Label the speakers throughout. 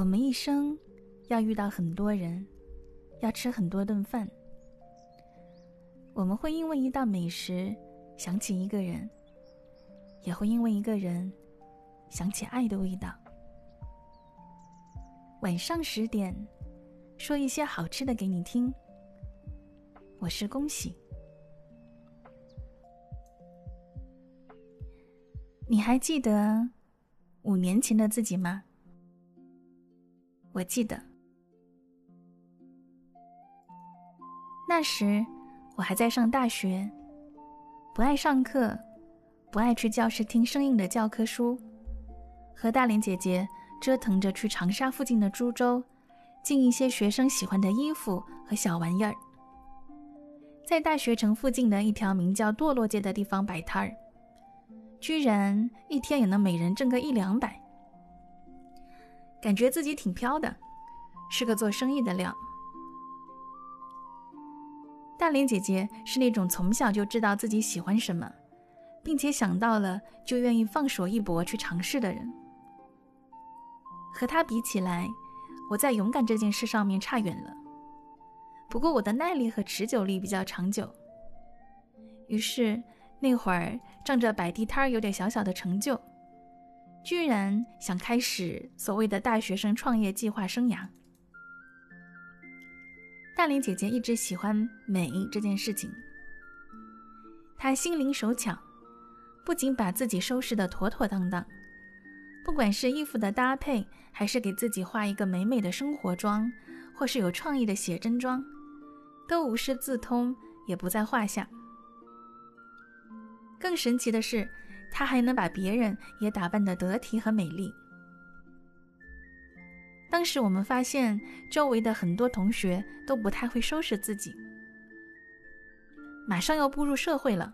Speaker 1: 我们一生要遇到很多人，要吃很多顿饭。我们会因为一道美食想起一个人，也会因为一个人想起爱的味道。晚上十点，说一些好吃的给你听。我是恭喜。你还记得五年前的自己吗？我记得，那时我还在上大学，不爱上课，不爱去教室听生硬的教科书，和大林姐姐折腾着去长沙附近的株洲，进一些学生喜欢的衣服和小玩意儿，在大学城附近的一条名叫堕落街的地方摆摊儿。居然一天也能每人挣个一两百，感觉自己挺飘的，是个做生意的料。大莲姐姐是那种从小就知道自己喜欢什么，并且想到了就愿意放手一搏去尝试的人。和她比起来，我在勇敢这件事上面差远了。不过我的耐力和持久力比较长久，于是。那会儿仗着摆地摊儿有点小小的成就，居然想开始所谓的大学生创业计划生涯。大林姐姐一直喜欢美这件事情，她心灵手巧，不仅把自己收拾得妥妥当当，不管是衣服的搭配，还是给自己画一个美美的生活妆，或是有创意的写真妆，都无师自通，也不在话下。更神奇的是，她还能把别人也打扮得得体和美丽。当时我们发现，周围的很多同学都不太会收拾自己，马上要步入社会了，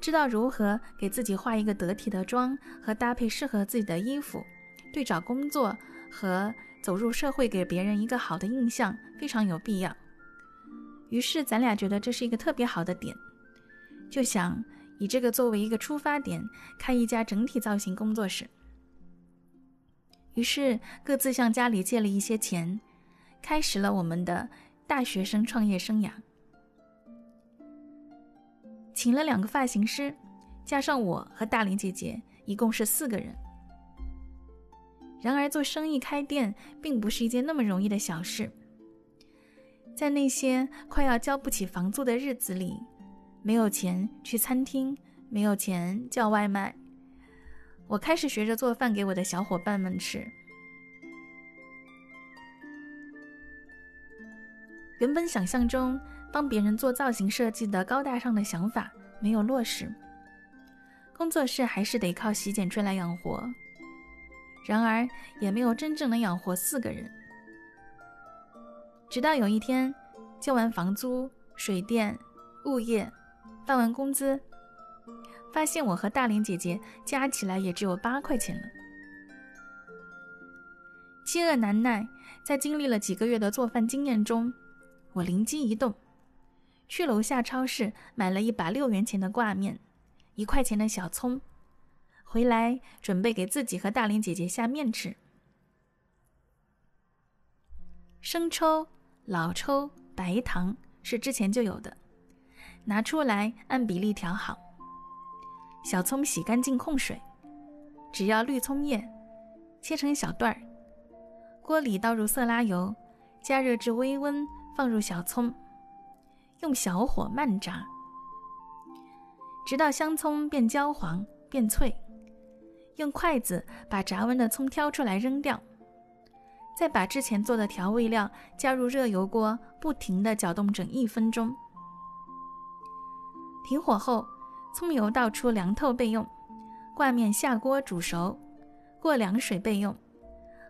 Speaker 1: 知道如何给自己化一个得体的妆和搭配适合自己的衣服，对找工作和走入社会给别人一个好的印象非常有必要。于是咱俩觉得这是一个特别好的点，就想。以这个作为一个出发点，开一家整体造型工作室。于是各自向家里借了一些钱，开始了我们的大学生创业生涯。请了两个发型师，加上我和大林姐姐，一共是四个人。然而做生意开店并不是一件那么容易的小事，在那些快要交不起房租的日子里。没有钱去餐厅，没有钱叫外卖，我开始学着做饭给我的小伙伴们吃。原本想象中帮别人做造型设计的高大上的想法没有落实，工作室还是得靠洗剪吹来养活。然而也没有真正能养活四个人。直到有一天，交完房租、水电、物业。发完工资，发现我和大林姐姐加起来也只有八块钱了。饥饿难耐，在经历了几个月的做饭经验中，我灵机一动，去楼下超市买了一把六元钱的挂面，一块钱的小葱，回来准备给自己和大林姐姐下面吃。生抽、老抽、白糖是之前就有的。拿出来按比例调好。小葱洗干净控水，只要绿葱叶，切成小段儿。锅里倒入色拉油，加热至微温，放入小葱，用小火慢炸，直到香葱变焦黄变脆。用筷子把炸完的葱挑出来扔掉，再把之前做的调味料加入热油锅，不停地搅动整一分钟。停火后，葱油倒出凉透备用，挂面下锅煮熟，过凉水备用。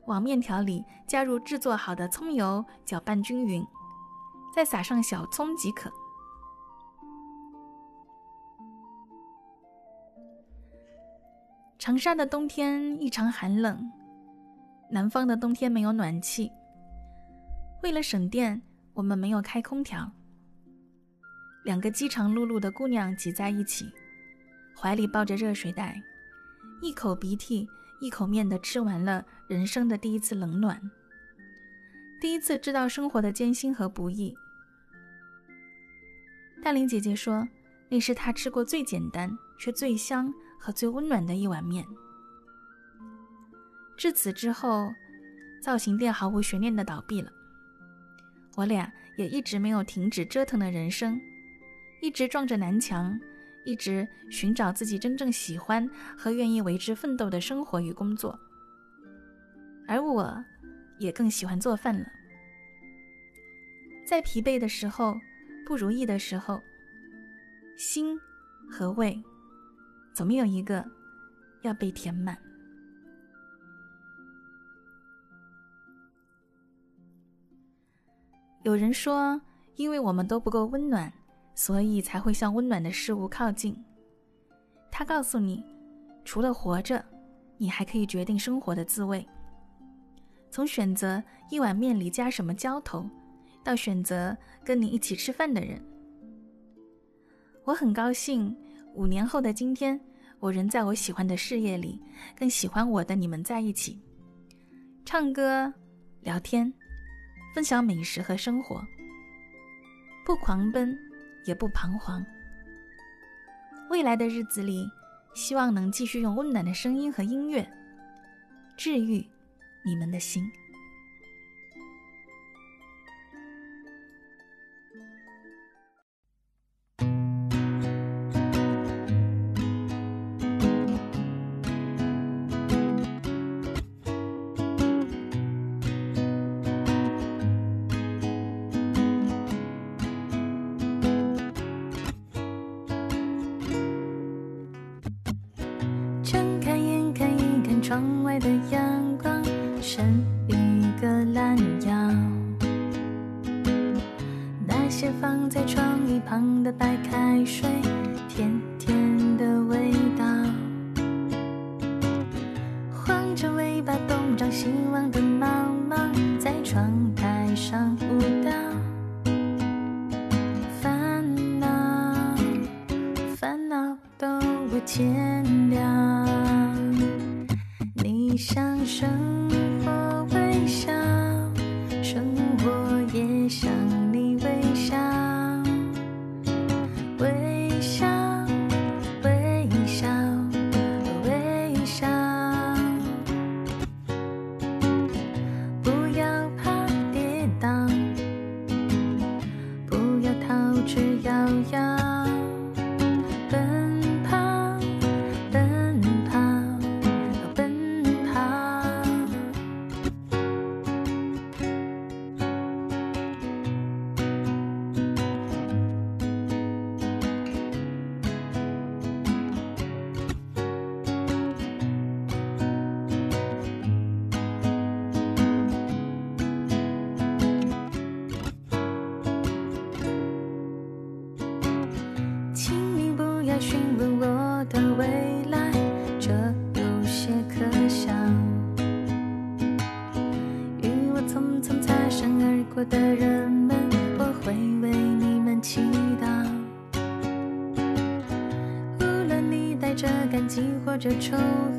Speaker 1: 往面条里加入制作好的葱油，搅拌均匀，再撒上小葱即可。长沙的冬天异常寒冷，南方的冬天没有暖气，为了省电，我们没有开空调。两个饥肠辘辘的姑娘挤在一起，怀里抱着热水袋，一口鼻涕一口面的吃完了人生的第一次冷暖。第一次知道生活的艰辛和不易。大玲姐姐说，那是她吃过最简单却最香和最温暖的一碗面。至此之后，造型店毫无悬念的倒闭了。我俩也一直没有停止折腾的人生，一直撞着南墙，一直寻找自己真正喜欢和愿意为之奋斗的生活与工作。而我，也更喜欢做饭了。在疲惫的时候，不如意的时候，心和胃，总有一个要被填满。有人说，因为我们都不够温暖，所以才会向温暖的事物靠近。他告诉你，除了活着，你还可以决定生活的滋味。从选择一碗面里加什么浇头，到选择跟你一起吃饭的人，我很高兴。五年后的今天，我仍在我喜欢的事业里，跟喜欢我的你们在一起，唱歌、聊天。分享美食和生活，不狂奔，也不彷徨。未来的日子里，希望能继续用温暖的声音和音乐，治愈你们的心。窗外的阳光伸一个懒腰，那些放在窗一旁的白开水，向生活微笑，愁